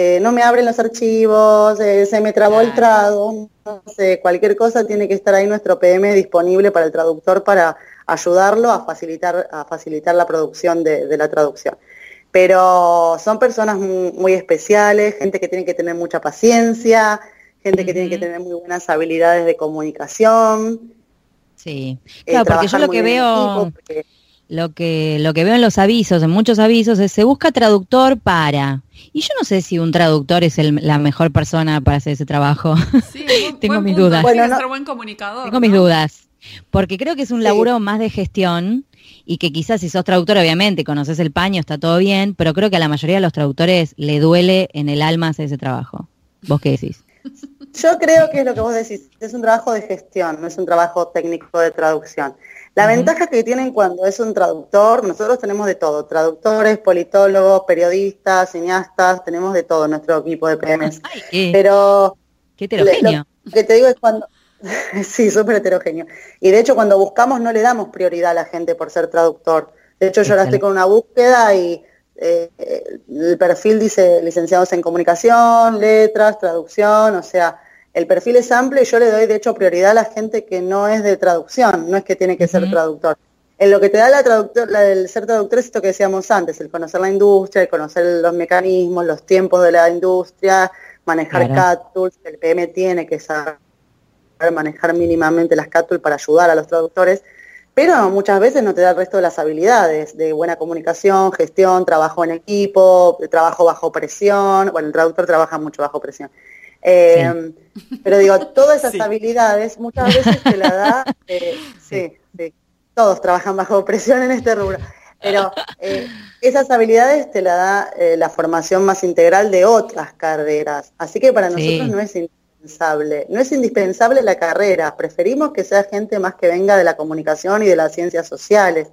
Eh, no me abren los archivos, eh, se me trabó el trado, no sé, cualquier cosa tiene que estar ahí nuestro PM disponible para el traductor para ayudarlo a facilitar, a facilitar la producción de, la traducción. Pero son personas muy, especiales, gente que tiene que tener mucha paciencia, gente que tiene que tener muy buenas habilidades de comunicación. Sí, eh, claro, porque yo lo que veo lo que, lo que veo en los avisos, en muchos avisos, es se busca traductor para. Y yo no sé si un traductor es la mejor persona para hacer ese trabajo. Sí, Tengo mis dudas. Bueno, ser buen comunicador. Tengo mis dudas. Porque creo que es un laburo más de gestión y que quizás si sos traductor, obviamente, conoces el paño, está todo bien, pero creo que a la mayoría de los traductores le duele en el alma hacer ese trabajo. ¿Vos qué decís? Yo creo que es lo que vos decís, es un trabajo de gestión, no es un trabajo técnico de traducción. La ventaja que tienen cuando es un traductor, nosotros tenemos de todo, traductores, politólogos, periodistas, cineastas, tenemos de todo nuestro equipo de PMs. Pero qué heterogéneo. Lo que te digo es cuando, sí, súper heterogéneo. Y de hecho cuando buscamos no le damos prioridad a la gente por ser traductor. De hecho yo ahora estoy con una búsqueda y eh, el perfil dice licenciados en comunicación, letras, traducción, o sea, el perfil es amplio y yo le doy de hecho prioridad a la gente que no es de traducción, no es que tiene que ser traductor. En lo que te da la traductor, el ser traductor es esto que decíamos antes, el conocer la industria, el conocer los mecanismos, los tiempos de la industria, manejar tools, el PM tiene que saber manejar mínimamente las CAT tools para ayudar a los traductores, pero muchas veces no te da el resto de las habilidades de buena comunicación, gestión, trabajo en equipo, trabajo bajo presión, bueno, el traductor trabaja mucho bajo presión. Eh, pero digo, todas esas habilidades muchas veces te la da, eh, sí, sí, todos trabajan bajo presión en este rubro, pero eh, esas habilidades te la da la formación más integral de otras carreras. Así que para nosotros no es indispensable, no es indispensable la carrera, preferimos que sea gente más que venga de la comunicación y de las ciencias sociales,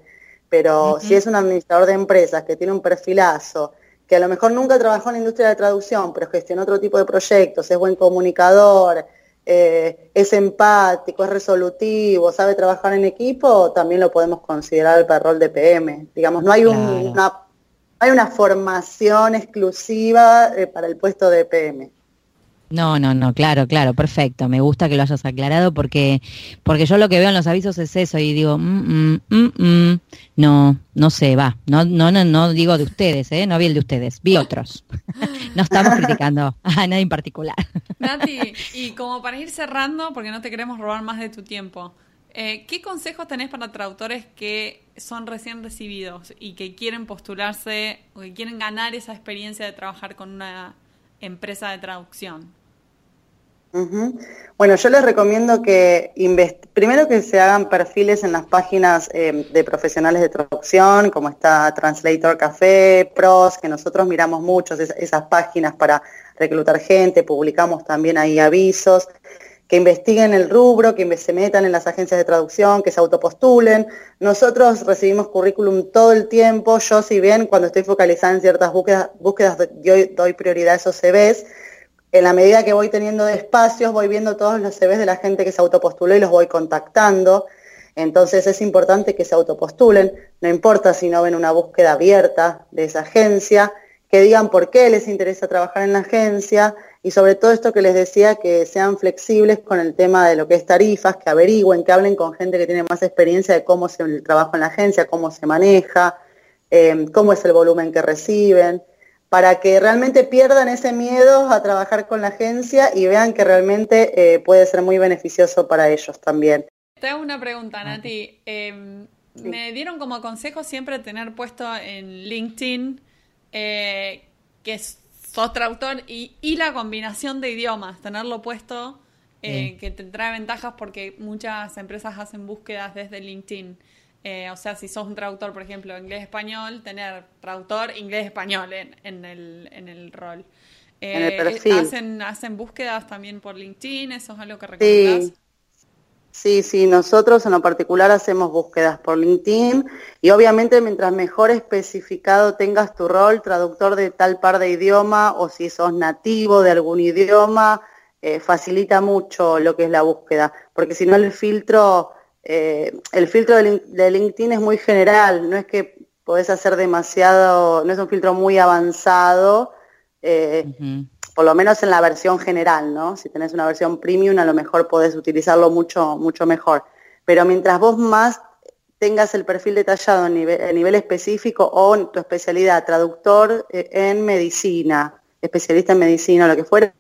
pero si es un administrador de empresas que tiene un perfilazo, que a lo mejor nunca trabajó en la industria de traducción, pero gestionó otro tipo de proyectos, es buen comunicador, eh, es empático, es resolutivo, sabe trabajar en equipo, también lo podemos considerar para el rol de PM. Digamos, no hay, una, hay una formación exclusiva eh, para el puesto de PM. No, no, no, claro, claro, perfecto. Me gusta que lo hayas aclarado porque, porque yo lo que veo en los avisos es eso y digo, mm, mm, mm, no, no sé, va. No, no, no, no digo de ustedes, ¿eh? No vi el de ustedes, vi otros. no estamos criticando a nadie en particular. Nati, y como para ir cerrando, porque no te queremos robar más de tu tiempo, eh, ¿qué consejos tenés para traductores que son recién recibidos y que quieren postularse o que quieren ganar esa experiencia de trabajar con una empresa de traducción? Bueno, yo les recomiendo que primero que se hagan perfiles en las páginas eh, de profesionales de traducción, como está Translator Café, Pros, que nosotros miramos mucho esas páginas para reclutar gente, publicamos también ahí avisos, que investiguen el rubro, que se metan en las agencias de traducción, que se autopostulen. Nosotros recibimos currículum todo el tiempo, yo si bien cuando estoy focalizada en ciertas búsquedas, búsquedas doy, doy prioridad a esos CVs, en la medida que voy teniendo espacios, voy viendo todos los CVs de la gente que se autopostuló y los voy contactando. Entonces es importante que se autopostulen, no importa si no ven una búsqueda abierta de esa agencia, que digan por qué les interesa trabajar en la agencia y sobre todo esto que les decía, que sean flexibles con el tema de lo que es tarifas, que averigüen, que hablen con gente que tiene más experiencia de cómo es el trabajo en la agencia, cómo se maneja, eh, cómo es el volumen que reciben para que realmente pierdan ese miedo a trabajar con la agencia y vean que realmente eh, puede ser muy beneficioso para ellos también. Te hago una pregunta, Nati. Em, me dieron como consejo siempre tener puesto en LinkedIn eh, que sos traductor y, la combinación de idiomas, tenerlo puesto, eh, que te trae ventajas porque muchas empresas hacen búsquedas desde LinkedIn. Eh, o sea, si sos un traductor, por ejemplo, inglés-español, tener traductor inglés-español en, en, el, en el rol. en el eh, perfil. ¿hacen, ¿Hacen búsquedas también por LinkedIn? ¿Eso es algo que recomendás? Sí. Sí, sí, nosotros en lo particular hacemos búsquedas por LinkedIn y obviamente mientras mejor especificado tengas tu rol, traductor de tal par de idioma o si sos nativo de algún idioma, eh, facilita mucho lo que es la búsqueda, porque si no el filtro eh, el filtro de, LinkedIn es muy general, no es que podés hacer demasiado, no es un filtro muy avanzado, eh, por lo menos en la versión general, ¿no? Si tenés una versión premium, a lo mejor podés utilizarlo mucho, mucho mejor. Pero mientras vos más tengas el perfil detallado a nivel, específico o en tu especialidad, traductor eh, en medicina, especialista en medicina o lo que fuera,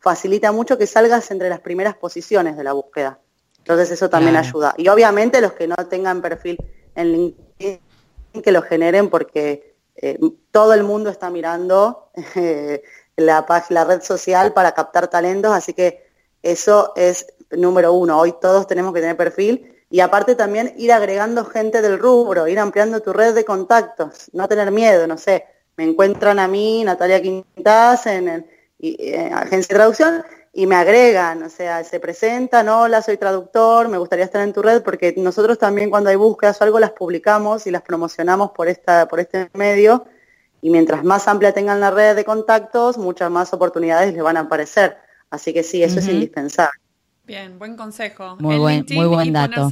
facilita mucho que salgas entre las primeras posiciones de la búsqueda. Entonces eso también ayuda. Y obviamente los que no tengan perfil en LinkedIn, que lo generen porque eh, todo el mundo está mirando eh, la, la red social para captar talentos, así que eso es número uno. Hoy todos tenemos que tener perfil y aparte también ir agregando gente del rubro, ir ampliando tu red de contactos, no tener miedo, no sé, me encuentran a mí, Natalia Quintas, en, eh, agencia de traducción y me agregan, o sea, se presentan, hola, soy traductor, me gustaría estar en tu red, porque nosotros también cuando hay búsquedas o algo las publicamos y las promocionamos por, esta, por este medio, y mientras más amplia tengan la red de contactos, muchas más oportunidades les van a aparecer. Así que sí, eso es indispensable. Bien, buen consejo. Muy buen, muy buen dato.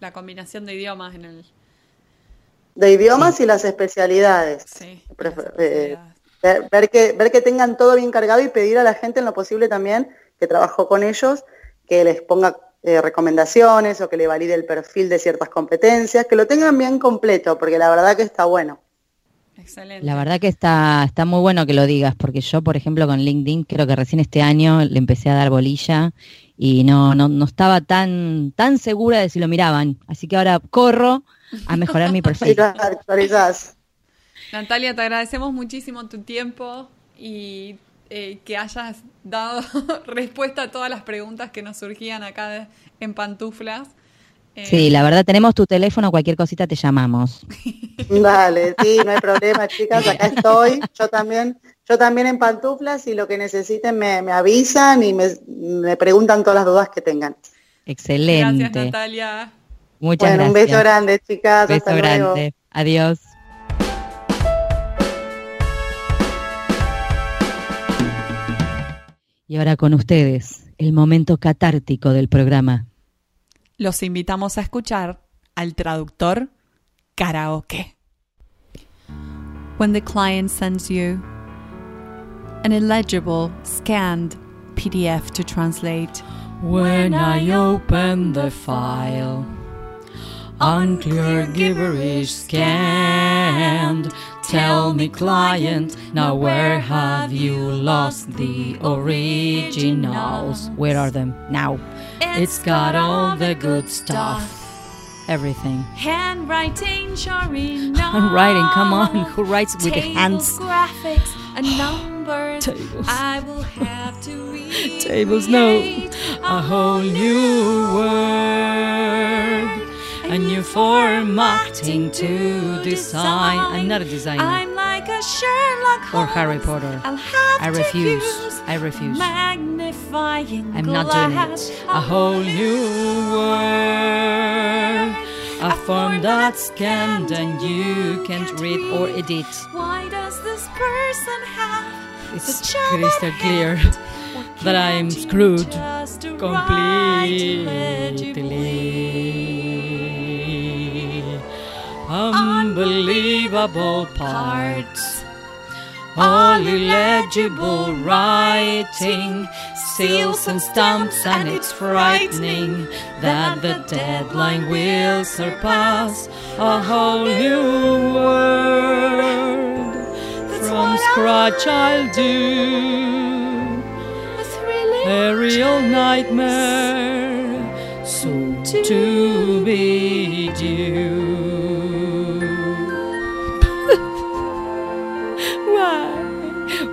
la combinación de idiomas en el... De idiomas y las especialidades. Sí. Eh, Ver, que, ver que tengan todo bien cargado y pedir a la gente en lo posible también que trabajó con ellos que les ponga eh, recomendaciones o que le valide el perfil de ciertas competencias, que lo tengan bien completo, porque la verdad que está bueno. Excelente. La verdad que está, está muy bueno que lo digas, porque yo, por ejemplo, con LinkedIn, creo que recién este año le empecé a dar bolilla y no, no, no estaba tan, tan segura de si lo miraban. Así que ahora corro a mejorar mi perfil. Natalia, te agradecemos muchísimo tu tiempo y eh, que hayas dado respuesta a todas las preguntas que nos surgían acá en pantuflas. Sí, eh, la verdad, tenemos tu teléfono, cualquier cosita te llamamos. Dale, sí, no hay problema, chicas, acá estoy. Yo también, yo también en pantuflas y lo que necesiten me, avisan y me, preguntan todas las dudas que tengan. Excelente. Gracias, Natalia. Muchas gracias. Un beso grande, chicas. Beso grande. Adiós. Y ahora con ustedes, el momento catártico del programa. Los invitamos a escuchar al traductor karaoke. When the client sends you an illegible, scanned PDF to translate. When I open the file, unclear gibberish scanned. Tell me, client, now where have you lost the originals? Where are them now? It's got all the good stuff. Everything. Handwriting, sure enough. Handwriting, come on. Who writes with Tables, hands? graphics, and numbers. Tables. I will have to read. Tables, no. A whole new word. A new formatting to design. I'm not a designer. I'm like a Sherlock Or Harry Potter. I'll have I refuse. I refuse. Magnifying I'm not doing it. A whole new word. A form that's scanned and you can't read or edit. Why does this person have It's the job of crystal clear that I'm screwed just to write completely. Unbelievable parts. All illegible writing, seals and stamps, and it's frightening that the deadline will surpass a whole new world. From scratch I'll do A a real nightmare soon to be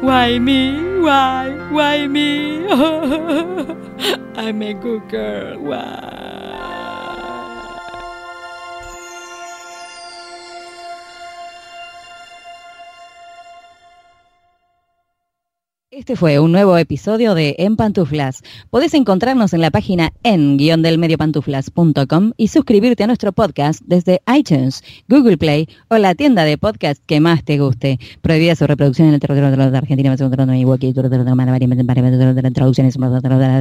Why me? Why? Why me? I'm a good girl. Why? Este fue un nuevo episodio de En Pantuflas. Podés encontrarnos en la página en-delmediopantuflas.com y suscribirte a nuestro podcast desde iTunes, Google Play o la tienda de podcast que más te guste. Prohibida su reproducción en el territorio de Argentina,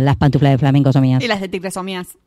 las pantuflas de flamenco son mías. Y las de tigres son mías.